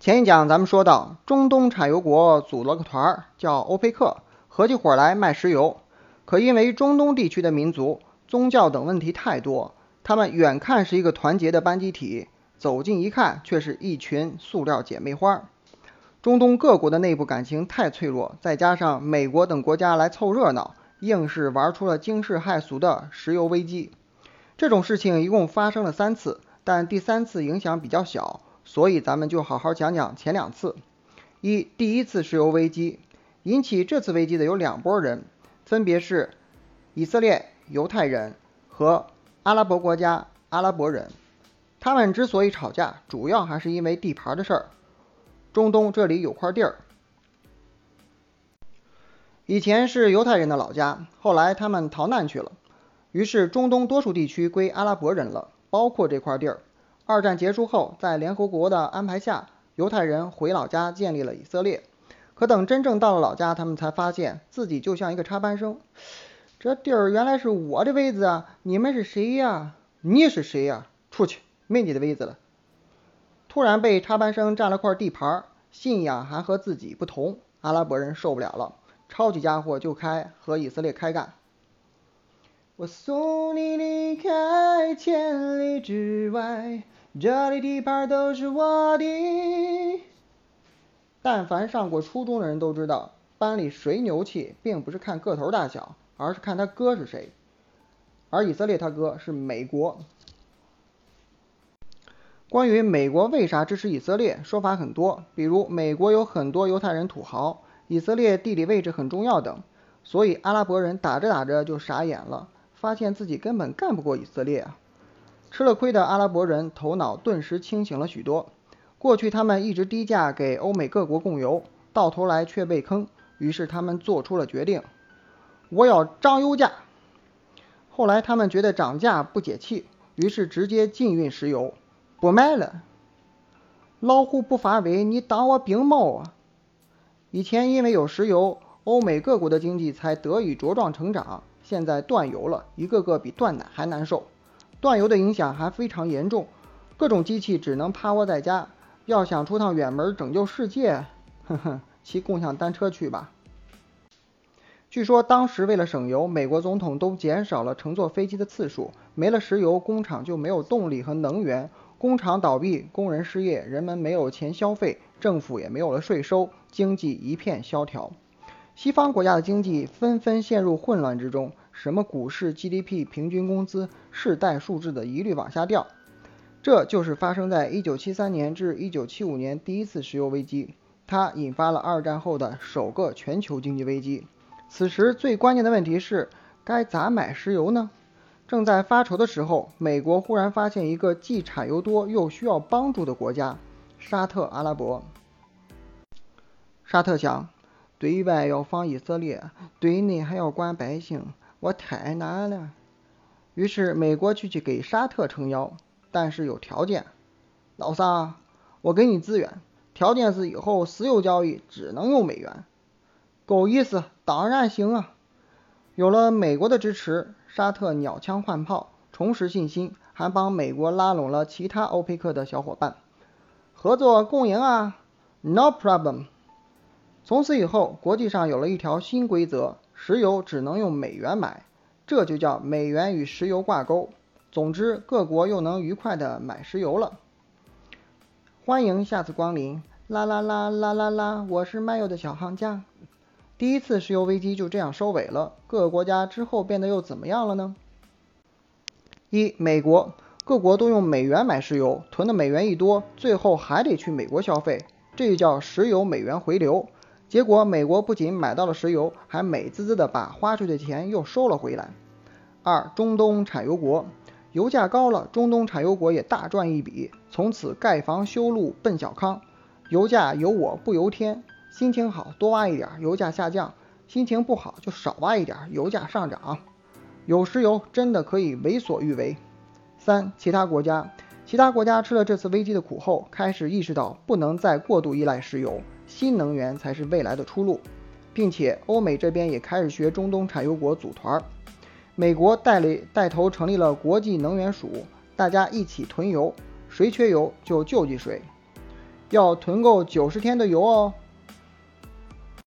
前一讲咱们说到，中东产油国组了个团儿，叫欧佩克，合起伙来卖石油。可因为中东地区的民族、宗教等问题太多，他们远看是一个团结的班集体，走近一看却是一群塑料姐妹花。中东各国的内部感情太脆弱，再加上美国等国家来凑热闹，硬是玩出了惊世骇俗的石油危机。这种事情一共发生了三次，但第三次影响比较小。所以咱们就好好讲讲前两次。一，第一次石油危机引起这次危机的有两拨人，分别是以色列犹太人和阿拉伯国家阿拉伯人。他们之所以吵架，主要还是因为地盘的事儿。中东这里有块地儿，以前是犹太人的老家，后来他们逃难去了，于是中东多数地区归阿拉伯人了，包括这块地儿。二战结束后，在联合国的安排下，犹太人回老家建立了以色列。可等真正到了老家，他们才发现自己就像一个插班生。这地儿原来是我的位子啊！你们是谁呀？你是谁呀？出去，没你的位子了。突然被插班生占了块地盘，信仰还和自己不同，阿拉伯人受不了了，抄起家伙就开和以色列开干。我送你离开千里之外。这里地盘都是我的。但凡上过初中的人都知道，班里谁牛气，并不是看个头大小，而是看他哥是谁。而以色列他哥是美国。关于美国为啥支持以色列，说法很多，比如美国有很多犹太人土豪，以色列地理位置很重要等。所以阿拉伯人打着打着就傻眼了，发现自己根本干不过以色列。吃了亏的阿拉伯人头脑顿时清醒了许多。过去他们一直低价给欧美各国供油，到头来却被坑，于是他们做出了决定：我要涨油价。后来他们觉得涨价不解气，于是直接禁运石油，不卖了。老虎不发威，你当我病猫啊？以前因为有石油，欧美各国的经济才得以茁壮成长。现在断油了，一个个比断奶还难受。断油的影响还非常严重，各种机器只能趴窝在家。要想出趟远门拯救世界，哼哼，骑共享单车去吧。据说当时为了省油，美国总统都减少了乘坐飞机的次数。没了石油，工厂就没有动力和能源，工厂倒闭，工人失业，人们没有钱消费，政府也没有了税收，经济一片萧条。西方国家的经济纷纷陷入混乱之中。什么股市、GDP、平均工资、世代数字的一律往下掉，这就是发生在1973年至1975年第一次石油危机，它引发了二战后的首个全球经济危机。此时最关键的问题是该咋买石油呢？正在发愁的时候，美国忽然发现一个既产油多又需要帮助的国家——沙特阿拉伯。沙特想，对外要防以色列，对内还要管百姓。我太难了，于是美国就去给沙特撑腰，但是有条件。老三，我给你资源，条件是以后石油交易只能用美元。够意思，当然行啊。有了美国的支持，沙特鸟枪换炮，重拾信心，还帮美国拉拢了其他欧佩克的小伙伴，合作共赢啊，No problem。从此以后，国际上有了一条新规则。石油只能用美元买，这就叫美元与石油挂钩。总之，各国又能愉快的买石油了。欢迎下次光临，啦啦啦啦啦啦，我是卖油的小行家。第一次石油危机就这样收尾了。各个国家之后变得又怎么样了呢？一、美国，各国都用美元买石油，囤的美元一多，最后还得去美国消费，这就叫石油美元回流。结果，美国不仅买到了石油，还美滋滋的把花出去的钱又收了回来。二，中东产油国，油价高了，中东产油国也大赚一笔，从此盖房修路奔小康。油价由我不由天，心情好多挖一点，油价下降；心情不好就少挖一点，油价上涨。有石油真的可以为所欲为。三，其他国家，其他国家吃了这次危机的苦后，开始意识到不能再过度依赖石油。新能源才是未来的出路，并且欧美这边也开始学中东产油国组团儿。美国带领带头成立了国际能源署，大家一起囤油，谁缺油就救济谁。要囤够九十天的油哦。